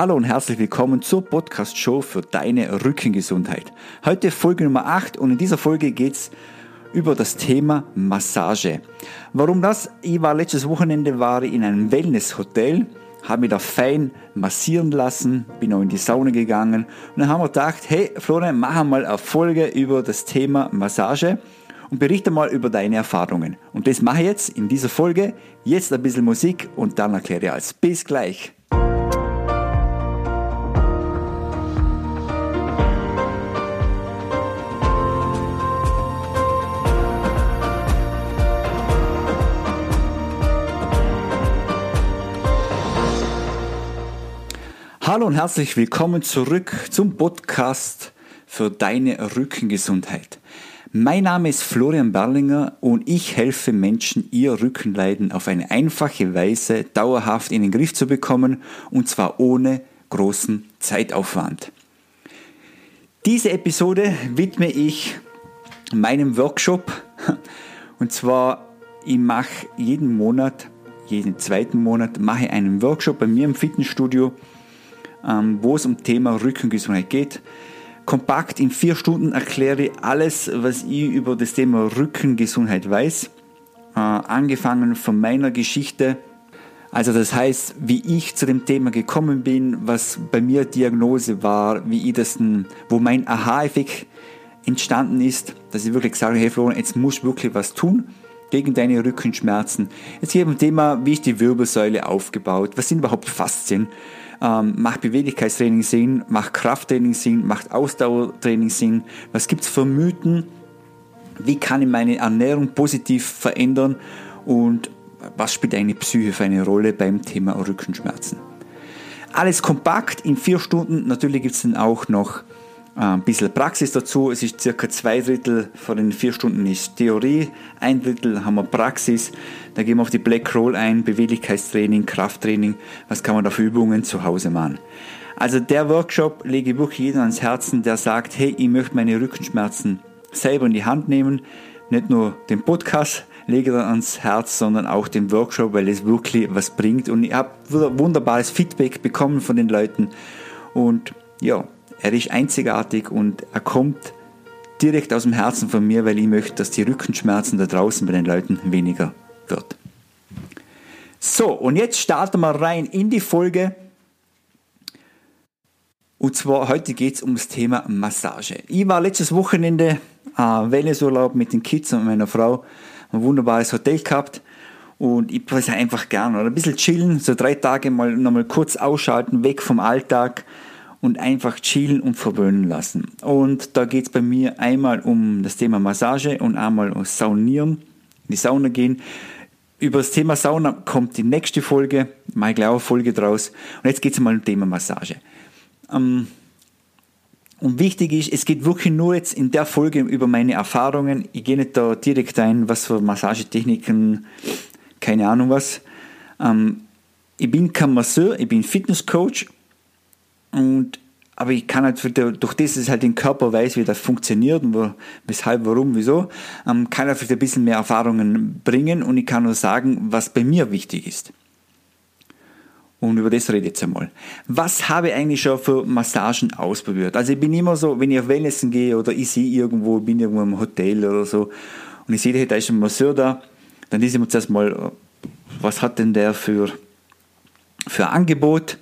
Hallo und herzlich willkommen zur Podcast-Show für deine Rückengesundheit. Heute Folge Nummer 8 und in dieser Folge geht es über das Thema Massage. Warum das? Ich war letztes Wochenende war in einem Wellness-Hotel, habe mich da fein massieren lassen, bin auch in die Sauna gegangen und dann haben wir gedacht, hey Florian, mach mal eine Folge über das Thema Massage und berichte mal über deine Erfahrungen. Und das mache ich jetzt in dieser Folge. Jetzt ein bisschen Musik und dann erkläre ich alles. Bis gleich. Hallo und herzlich willkommen zurück zum Podcast für deine Rückengesundheit. Mein Name ist Florian Berlinger und ich helfe Menschen, ihr Rückenleiden auf eine einfache Weise dauerhaft in den Griff zu bekommen und zwar ohne großen Zeitaufwand. Diese Episode widme ich meinem Workshop und zwar ich mache jeden Monat, jeden zweiten Monat mache einen Workshop bei mir im Fitnessstudio wo es um Thema Rückengesundheit geht. Kompakt in vier Stunden erkläre ich alles, was ich über das Thema Rückengesundheit weiß. Äh, angefangen von meiner Geschichte, also das heißt, wie ich zu dem Thema gekommen bin, was bei mir Diagnose war, wie ich das, wo mein Aha-Effekt entstanden ist, dass ich wirklich habe, hey Florian, jetzt musst du wirklich was tun gegen deine Rückenschmerzen. Jetzt geht um Thema, wie ist die Wirbelsäule aufgebaut, was sind überhaupt Faszien, ähm, macht Beweglichkeitstraining Sinn? Macht Krafttraining Sinn? Macht Ausdauertraining Sinn? Was gibt es für Mythen? Wie kann ich meine Ernährung positiv verändern? Und was spielt eine Psyche für eine Rolle beim Thema Rückenschmerzen? Alles kompakt in vier Stunden. Natürlich gibt es dann auch noch ein bisschen Praxis dazu. Es ist circa zwei Drittel von den vier Stunden ist Theorie, ein Drittel haben wir Praxis. Da gehen wir auf die Black Roll ein, Beweglichkeitstraining, Krafttraining. Was kann man da für Übungen zu Hause machen? Also der Workshop lege ich wirklich jedem ans Herzen, der sagt, hey, ich möchte meine Rückenschmerzen selber in die Hand nehmen. Nicht nur den Podcast lege ich ans Herz, sondern auch den Workshop, weil es wirklich was bringt. Und ich habe wunderbares Feedback bekommen von den Leuten. Und ja, er ist einzigartig und er kommt direkt aus dem Herzen von mir, weil ich möchte, dass die Rückenschmerzen da draußen bei den Leuten weniger wird. So, und jetzt starten wir rein in die Folge. Und zwar heute geht es um das Thema Massage. Ich war letztes Wochenende äh, Wellnessurlaub mit den Kids und meiner Frau. Ein wunderbares Hotel gehabt. Und ich weiß einfach gern. Oder ein bisschen chillen, so drei Tage mal nochmal kurz ausschalten, weg vom Alltag und einfach chillen und verwöhnen lassen. Und da geht es bei mir einmal um das Thema Massage und einmal um Saunieren, in die Sauna gehen. Über das Thema Sauna kommt die nächste Folge, mal gleich eine Folge draus. Und jetzt geht es mal um das Thema Massage. Ähm, und wichtig ist, es geht wirklich nur jetzt in der Folge über meine Erfahrungen. Ich gehe nicht da direkt ein, was für Massagetechniken, keine Ahnung was. Ähm, ich bin kein Masseur, ich bin Fitnesscoach und, aber ich kann halt, durch das, dass ich halt den Körper weiß, wie das funktioniert und wo, weshalb, warum, wieso, ähm, kann er vielleicht ein bisschen mehr Erfahrungen bringen und ich kann nur sagen, was bei mir wichtig ist. Und über das rede ich jetzt einmal. Was habe ich eigentlich schon für Massagen ausprobiert? Also ich bin immer so, wenn ich auf Wellnessen gehe oder ich sehe irgendwo, bin irgendwo im Hotel oder so und ich sehe, da ist ein Masseur da, dann ist immer zuerst mal, was hat denn der für, für Angebot?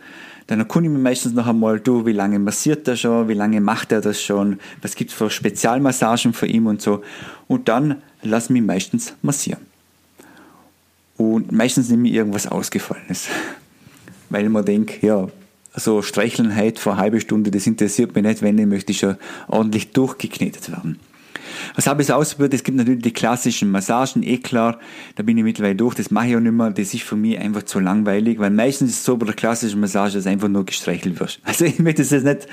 Dann erkundige ich mich meistens noch einmal, du, wie lange massiert er schon, wie lange macht er das schon, was gibt es für Spezialmassagen für ihn und so. Und dann lasse ich mich meistens massieren. Und meistens nehme ich irgendwas Ausgefallenes. Weil mir denke, ja, so Streicheln heute vor halben Stunde, das interessiert mich nicht, wenn ich möchte schon ordentlich durchgeknetet werden. Was habe ich so ausprobiert? Es gibt natürlich die klassischen Massagen, eh klar, da bin ich mittlerweile durch, das mache ich auch nicht mehr, das ist für mich einfach zu langweilig, weil meistens ist es so bei der klassischen Massage, dass einfach nur gestreichelt wirst. Also ich möchte es jetzt nicht,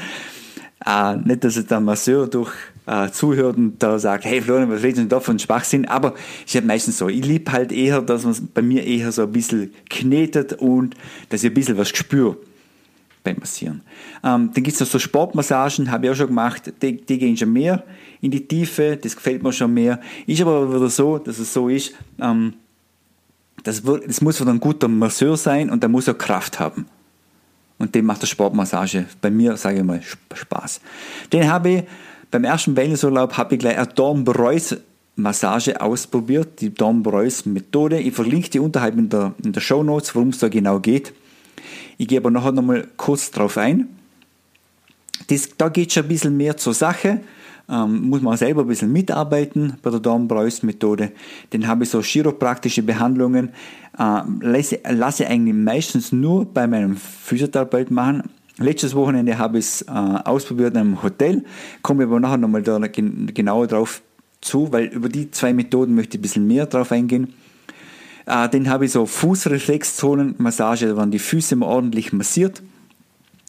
äh, nicht, dass es der Masseur durch äh, zuhört und da sagt, hey Florian, was redest du denn da von Schwachsinn? Aber ich habe meistens so, ich liebe halt eher, dass man bei mir eher so ein bisschen knetet und dass ich ein bisschen was spüre beim Massieren. Ähm, dann gibt es noch so Sportmassagen, habe ich auch schon gemacht, die, die, gehen schon mehr in die Tiefe, das gefällt mir schon mehr. Ist aber wieder so, dass es so ist, ähm, das, das muss wieder ein guter Masseur sein und der muss auch Kraft haben. Und dem macht der Sportmassage bei mir, sage ich mal, Spaß. Den habe ich beim ersten Wellnessurlaub habe ich gleich eine Dornbreus Massage ausprobiert, die Dornbreus Methode. Ich verlinke die unterhalb in der, in der Show Notes, worum es da genau geht. Ich gehe aber nachher nochmal kurz drauf ein. Das, da geht schon ein bisschen mehr zur Sache. Ähm, muss man selber ein bisschen mitarbeiten bei der Dornbreus-Methode. Dann habe ich so chiropraktische Behandlungen, äh, lasse, lasse eigentlich meistens nur bei meinem Physiotherapeut machen. Letztes Wochenende habe ich es äh, ausprobiert in einem Hotel, komme aber nachher nochmal da genauer drauf zu, weil über die zwei Methoden möchte ich ein bisschen mehr drauf eingehen. Äh, den habe ich so Fußreflexzonenmassage, da werden die Füße mal ordentlich massiert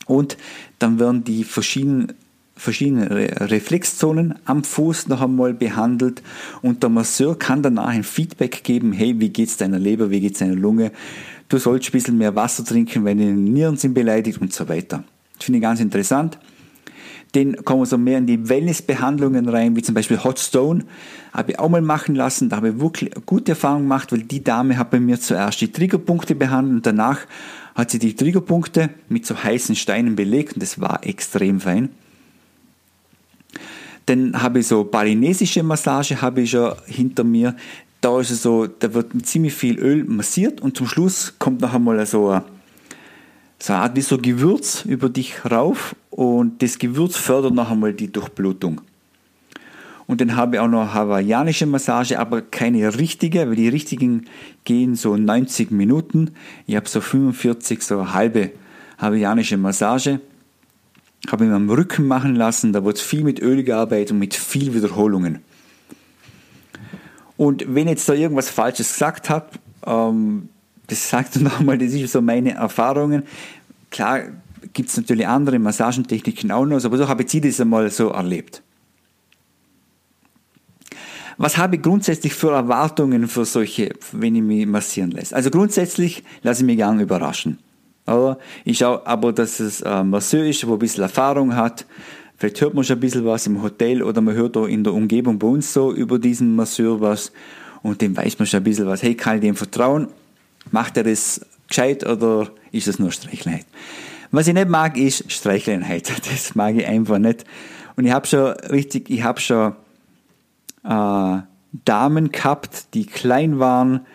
und dann werden die verschiedenen verschiedene Reflexzonen am Fuß noch einmal behandelt und der Masseur kann danach ein Feedback geben, hey, wie geht's deiner Leber, wie geht's deiner Lunge, du sollst ein bisschen mehr Wasser trinken, wenn deine Nieren sind beleidigt und so weiter. Das finde ich ganz interessant. Den kommen wir so mehr in die Wellnessbehandlungen rein, wie zum Beispiel Hot Stone. Habe ich auch mal machen lassen. Da habe ich wirklich gute Erfahrungen gemacht, weil die Dame hat bei mir zuerst die Triggerpunkte behandelt und danach hat sie die Triggerpunkte mit so heißen Steinen belegt und das war extrem fein. Dann habe ich so balinesische Massage habe ich schon hinter mir. Da ist es so, da wird ziemlich viel Öl massiert und zum Schluss kommt noch einmal so eine, so eine Art wie so Gewürz über dich rauf und das Gewürz fördert noch einmal die Durchblutung. Und dann habe ich auch noch hawaiianische Massage, aber keine richtige, weil die richtigen gehen so 90 Minuten. Ich habe so 45, so halbe hawaiianische Massage habe ihn am Rücken machen lassen, da wird viel mit Öl gearbeitet und mit viel Wiederholungen. Und wenn ich jetzt da irgendwas Falsches gesagt habe, ähm, das sagt nochmal, das ist so meine Erfahrungen. Klar gibt es natürlich andere Massagentechniken auch noch, aber so habe ich das einmal so erlebt. Was habe ich grundsätzlich für Erwartungen für solche, wenn ich mich massieren lasse? Also grundsätzlich lasse ich mich gerne überraschen. Oder? Ich schaue aber, dass es ein Masseur ist, der ein bisschen Erfahrung hat. Vielleicht hört man schon ein bisschen was im Hotel oder man hört auch in der Umgebung bei uns so über diesen Masseur was und dem weiß man schon ein bisschen was. Hey, kann ich dem vertrauen? Macht er das gescheit oder ist es nur Streichelheit? Was ich nicht mag, ist Streicheleinheit. Das mag ich einfach nicht. Und ich habe schon richtig, ich habe schon äh, Damen gehabt, die klein waren,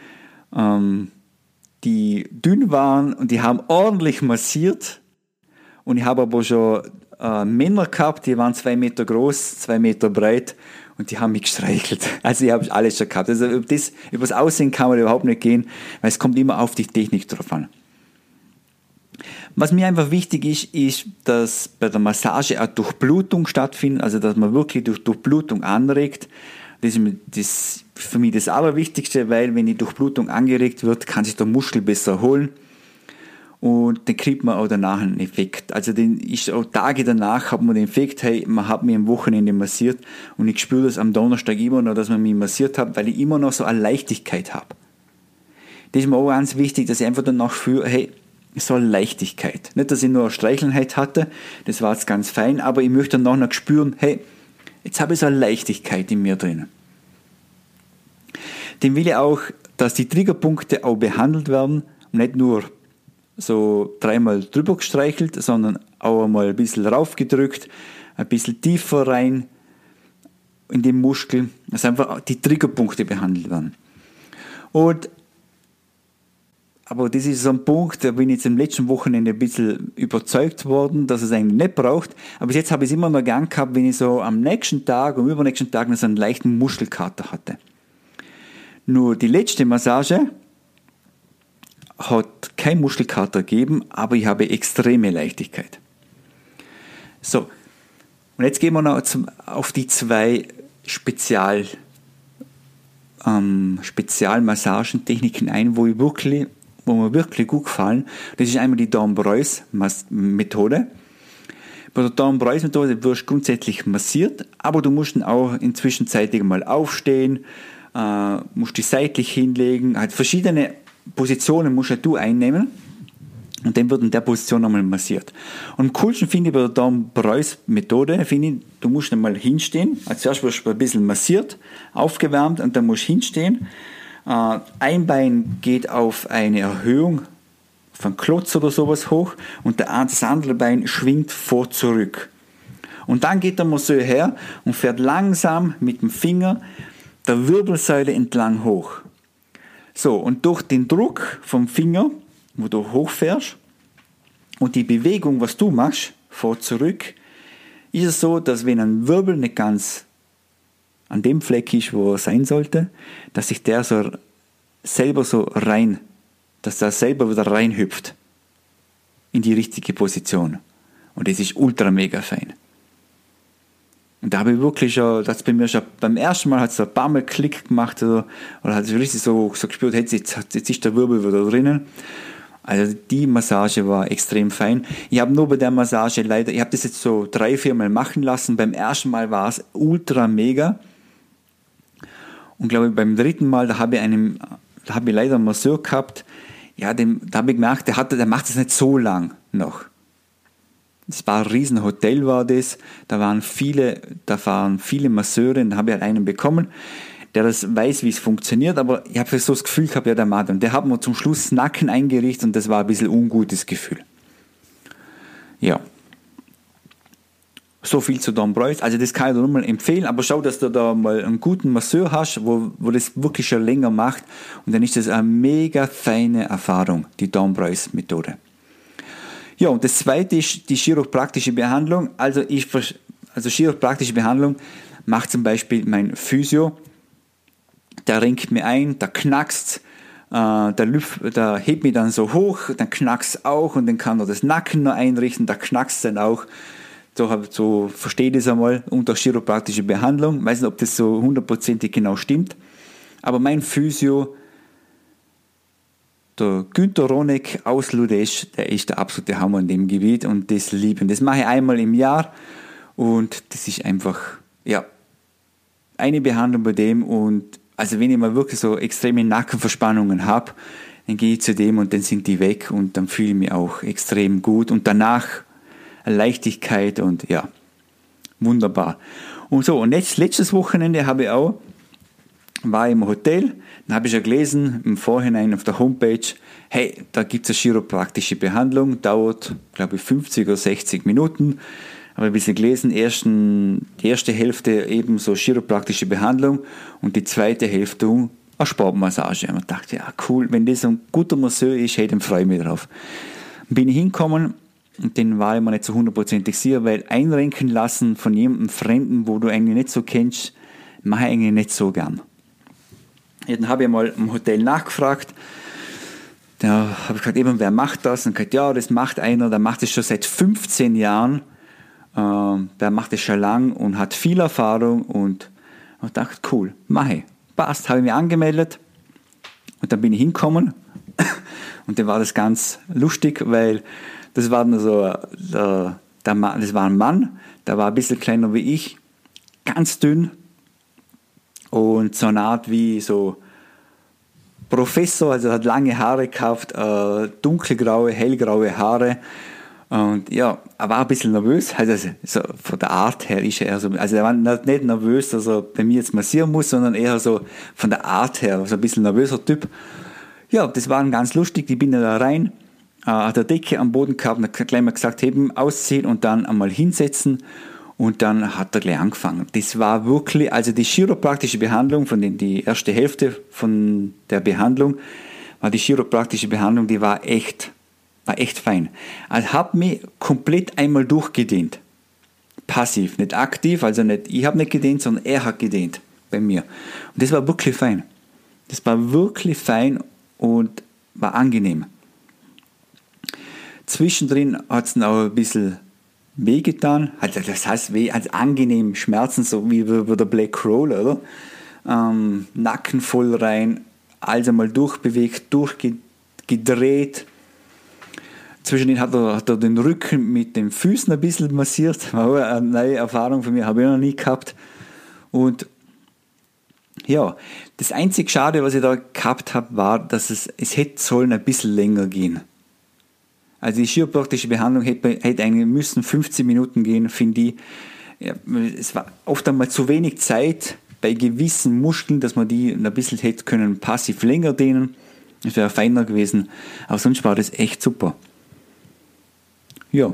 ähm, die dünn waren und die haben ordentlich massiert. Und ich habe aber schon äh, Männer gehabt, die waren zwei Meter groß, zwei Meter breit und die haben mich gestreichelt. Also ich habe alles schon gehabt. Also über das, über das Aussehen kann man überhaupt nicht gehen, weil es kommt immer auf die Technik drauf an. Was mir einfach wichtig ist, ist, dass bei der Massage eine Durchblutung stattfindet, also dass man wirklich durch Durchblutung anregt. Das ist für mich das Allerwichtigste, weil wenn die Durchblutung angeregt wird, kann sich der Muskel besser erholen und dann kriegt man auch danach einen Effekt. Also den ist auch Tage danach hat man den Effekt, hey, man hat mich am Wochenende massiert und ich spüre das am Donnerstag immer noch, dass man mich massiert hat, weil ich immer noch so eine Leichtigkeit habe. Das ist mir auch ganz wichtig, dass ich einfach danach fühle, hey, so eine Leichtigkeit. Nicht, dass ich nur eine Streichelnheit hatte, das war jetzt ganz fein, aber ich möchte dann noch spüren, hey, jetzt habe ich so eine Leichtigkeit in mir drin dem will ich auch, dass die Triggerpunkte auch behandelt werden und nicht nur so dreimal drüber gestreichelt, sondern auch einmal ein bisschen raufgedrückt, ein bisschen tiefer rein in den Muskel, dass einfach die Triggerpunkte behandelt werden. Und aber das ist so ein Punkt, da bin ich jetzt im letzten Wochenende ein bisschen überzeugt worden, dass es eigentlich nicht braucht. Aber bis jetzt habe ich es immer noch gern gehabt, wenn ich so am nächsten Tag, am übernächsten Tag noch so einen leichten Muskelkater hatte. Nur die letzte Massage hat kein Muskelkater gegeben, aber ich habe extreme Leichtigkeit. So, und jetzt gehen wir noch auf die zwei Spezial, ähm, Spezialmassagentechniken ein, wo, ich wirklich, wo mir wirklich gut gefallen. Das ist einmal die Dornbreus-Methode. Bei der Dornbreus-Methode wirst du grundsätzlich massiert, aber du musst dann auch inzwischen zeitig mal aufstehen, äh, musst dich seitlich hinlegen, halt verschiedene Positionen musst du einnehmen und dann wird in der Position nochmal massiert. Und am coolsten finde ich bei der Darm-Breus-Methode, finde ich, du musst einmal hinstehen, als zuerst wirst du ein bisschen massiert, aufgewärmt und dann musst du hinstehen. Äh, ein Bein geht auf eine Erhöhung von Klotz oder sowas hoch und das andere Bein schwingt vor zurück. Und dann geht der Masseur her und fährt langsam mit dem Finger der Wirbelsäule entlang hoch. So, und durch den Druck vom Finger, wo du hochfährst, und die Bewegung, was du machst, vor zurück, ist es so, dass wenn ein Wirbel nicht ganz an dem Fleck ist, wo er sein sollte, dass sich der so selber so rein, dass der selber wieder reinhüpft in die richtige Position. Und das ist ultra mega fein. Und da habe ich wirklich das bei mir schon, beim ersten Mal hat es ein paar Mal Klick gemacht oder, oder hat es richtig so, so gespürt, jetzt, jetzt, jetzt ist der Wirbel wieder drinnen. Also die Massage war extrem fein. Ich habe nur bei der Massage leider, ich habe das jetzt so drei, vier Mal machen lassen. Beim ersten Mal war es ultra mega. Und glaube ich, beim dritten Mal, da habe ich einen, da habe ich leider einen Masseur gehabt. Ja, dem, da habe ich gemerkt, der, hat, der macht es nicht so lang noch. Das war ein Riesenhotel war das. Da waren viele, da waren viele Masseure, da habe ich halt einen bekommen der das weiß, wie es funktioniert, aber ich habe so das Gefühl gehabt, ja, der Mann, der hat mir zum Schluss Nacken eingerichtet und das war ein bisschen ungutes Gefühl. Ja. So viel zu Don Preuß. Also das kann ich dir nur mal empfehlen, aber schau, dass du da mal einen guten Masseur hast, wo, wo das wirklich schon länger macht und dann ist das eine mega feine Erfahrung, die Don Preuß Methode. Ja, und das zweite ist die chiropraktische Behandlung. Also ich, also chiropraktische Behandlung macht zum Beispiel mein Physio, der ringt mir ein, der knackst, äh, der, Lüft, der hebt mich dann so hoch, dann knackst auch und dann kann er das Nacken noch einrichten, da knackst dann auch. So, so verstehe ich das einmal unter chiropraktische Behandlung. Ich weiß nicht, ob das so hundertprozentig genau stimmt. Aber mein Physio, der Günter Ronek aus Ludesch, der ist der absolute Hammer in dem Gebiet und das lieben. Das mache ich einmal im Jahr und das ist einfach, ja, eine Behandlung bei dem und also wenn ich mal wirklich so extreme Nackenverspannungen habe, dann gehe ich zu dem und dann sind die weg und dann fühle ich mich auch extrem gut und danach Leichtigkeit und ja, wunderbar. Und so, und jetzt, letztes Wochenende habe ich auch, war im Hotel, dann habe ich ja gelesen im Vorhinein auf der Homepage, hey, da gibt es eine chiropraktische Behandlung, dauert, glaube ich, 50 oder 60 Minuten habe ein bisschen gelesen, ersten, die erste Hälfte eben so chiropraktische Behandlung und die zweite Hälfte eine Sportmassage. Und ich dachte, ja cool, wenn das ein guter Masseur ist, hey, dann freue ich mich drauf. Bin ich hingekommen und den war ich mir nicht so hundertprozentig sicher, weil einrenken lassen von jemandem Fremden, wo du eigentlich nicht so kennst, mache ich eigentlich nicht so gern. Dann habe ich mal im Hotel nachgefragt, da habe ich gesagt, eben, wer macht das? Und gesagt, ja, das macht einer, der macht das schon seit 15 Jahren. Ähm, der macht es schon lang und hat viel Erfahrung und ich dachte, cool, mache Passt, habe ich mich angemeldet. Und dann bin ich hingekommen. Und dann war das ganz lustig, weil das war so, der, der das war ein Mann, der war ein bisschen kleiner wie ich, ganz dünn und so eine Art wie so Professor, also hat lange Haare gehabt, äh, dunkelgraue, hellgraue Haare. Und ja, er war ein bisschen nervös, also so von der Art her ist er so, also er war nicht nervös, dass er bei mir jetzt massieren muss, sondern eher so von der Art her, so ein bisschen nervöser Typ. Ja, das war ganz lustig, ich bin da rein, äh, hat der Decke am Boden gehabt und gleich mal gesagt, heben, ausziehen und dann einmal hinsetzen und dann hat er gleich angefangen. Das war wirklich, also die chiropraktische Behandlung, von den, die erste Hälfte von der Behandlung, war die chiropraktische Behandlung, die war echt war echt fein. Also habe mich komplett einmal durchgedehnt. Passiv, nicht aktiv, also nicht ich habe nicht gedehnt, sondern er hat gedehnt bei mir. Und das war wirklich fein. Das war wirklich fein und war angenehm. Zwischendrin hat es auch ein bisschen wehgetan. Also das heißt weh, als angenehm Schmerzen, so wie bei der Black Roll, oder? Ähm, Nacken voll rein, also mal durchbewegt, durchgedreht, Zwischendrin hat er, hat er den Rücken mit den Füßen ein bisschen massiert. War eine neue Erfahrung für mich, habe ich noch nie gehabt. Und ja, das einzig Schade, was ich da gehabt habe, war, dass es, es hätte sollen ein bisschen länger gehen. Also die chiropraktische Behandlung hätte, hätte eigentlich müssen 15 Minuten gehen, finde ich. Ja, es war oft einmal zu wenig Zeit bei gewissen Muskeln, dass man die ein bisschen hätte können passiv länger dehnen. Es wäre feiner gewesen, aber sonst war das echt super. Ja.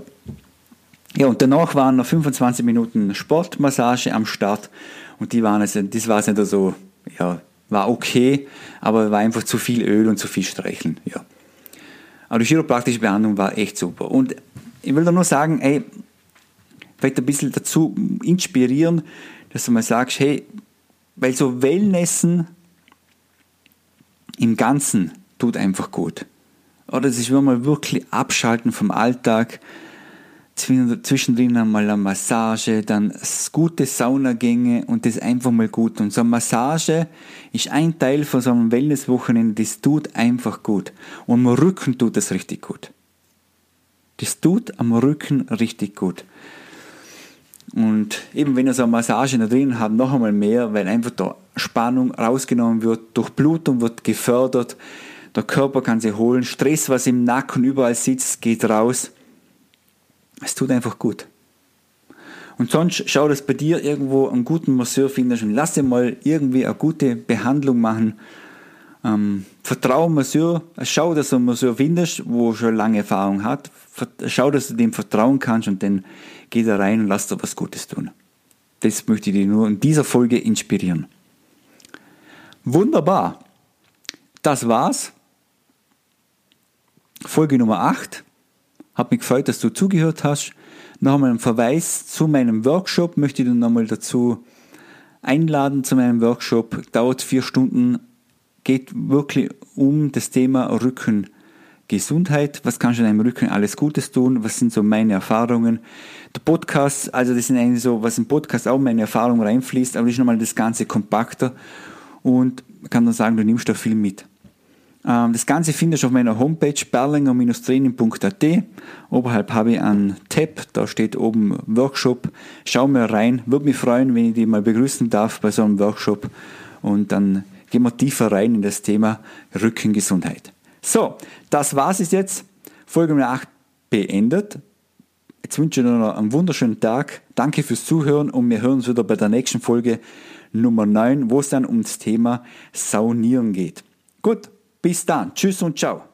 Ja, und danach waren noch 25 Minuten Sportmassage am Start und die waren also, das war nicht so, ja, war okay, aber war einfach zu viel Öl und zu viel Streicheln, ja. Aber die chiropraktische Behandlung war echt super. Und ich will da nur sagen, ey, vielleicht ein bisschen dazu inspirieren, dass du mal sagst, hey, weil so Wellnessen im Ganzen tut einfach gut. Oder sich mal wirklich abschalten vom Alltag, zwischendrin einmal eine Massage, dann gute Saunagänge und das einfach mal gut. Und so eine Massage ist ein Teil von so einem Wellnesswochenende, das tut einfach gut. Und am Rücken tut das richtig gut. Das tut am Rücken richtig gut. Und eben wenn ihr so eine Massage da drin habt, noch einmal mehr, weil einfach da Spannung rausgenommen wird, Durchblutung wird gefördert, der Körper kann sich holen, Stress, was im Nacken überall sitzt, geht raus. Es tut einfach gut. Und sonst schau, dass bei dir irgendwo einen guten Masseur findest und lass dir mal irgendwie eine gute Behandlung machen. Ähm, vertraue Masseur, schau, dass du einen Masseur findest, wo schon lange Erfahrung hat. Schau, dass du dem vertrauen kannst und dann geh da rein und lass dir was Gutes tun. Das möchte ich dir nur in dieser Folge inspirieren. Wunderbar. Das war's. Folge Nummer 8. Hat mich gefreut, dass du zugehört hast. Noch einmal ein Verweis zu meinem Workshop. Möchte ich dich nochmal dazu einladen zu meinem Workshop. Dauert vier Stunden. Geht wirklich um das Thema Rückengesundheit. Was kannst du deinem Rücken alles Gutes tun? Was sind so meine Erfahrungen? Der Podcast, also das sind eigentlich so, was im Podcast auch meine Erfahrungen reinfließt, aber das ist nochmal das Ganze kompakter und kann dann sagen, du nimmst da viel mit. Ähm, das Ganze findest du auf meiner Homepage berlinger-training.at. Oberhalb habe ich einen Tab, da steht oben Workshop. Schau mal rein, würde mich freuen, wenn ich dich mal begrüßen darf bei so einem Workshop. Und dann gehen wir tiefer rein in das Thema Rückengesundheit. So, das war's es jetzt. Folge Nummer 8 beendet. Jetzt wünsche ich dir noch einen wunderschönen Tag. Danke fürs Zuhören und wir hören uns wieder bei der nächsten Folge Nummer 9, wo es dann ums Thema Saunieren geht. Gut, bis dann. Tschüss und ciao.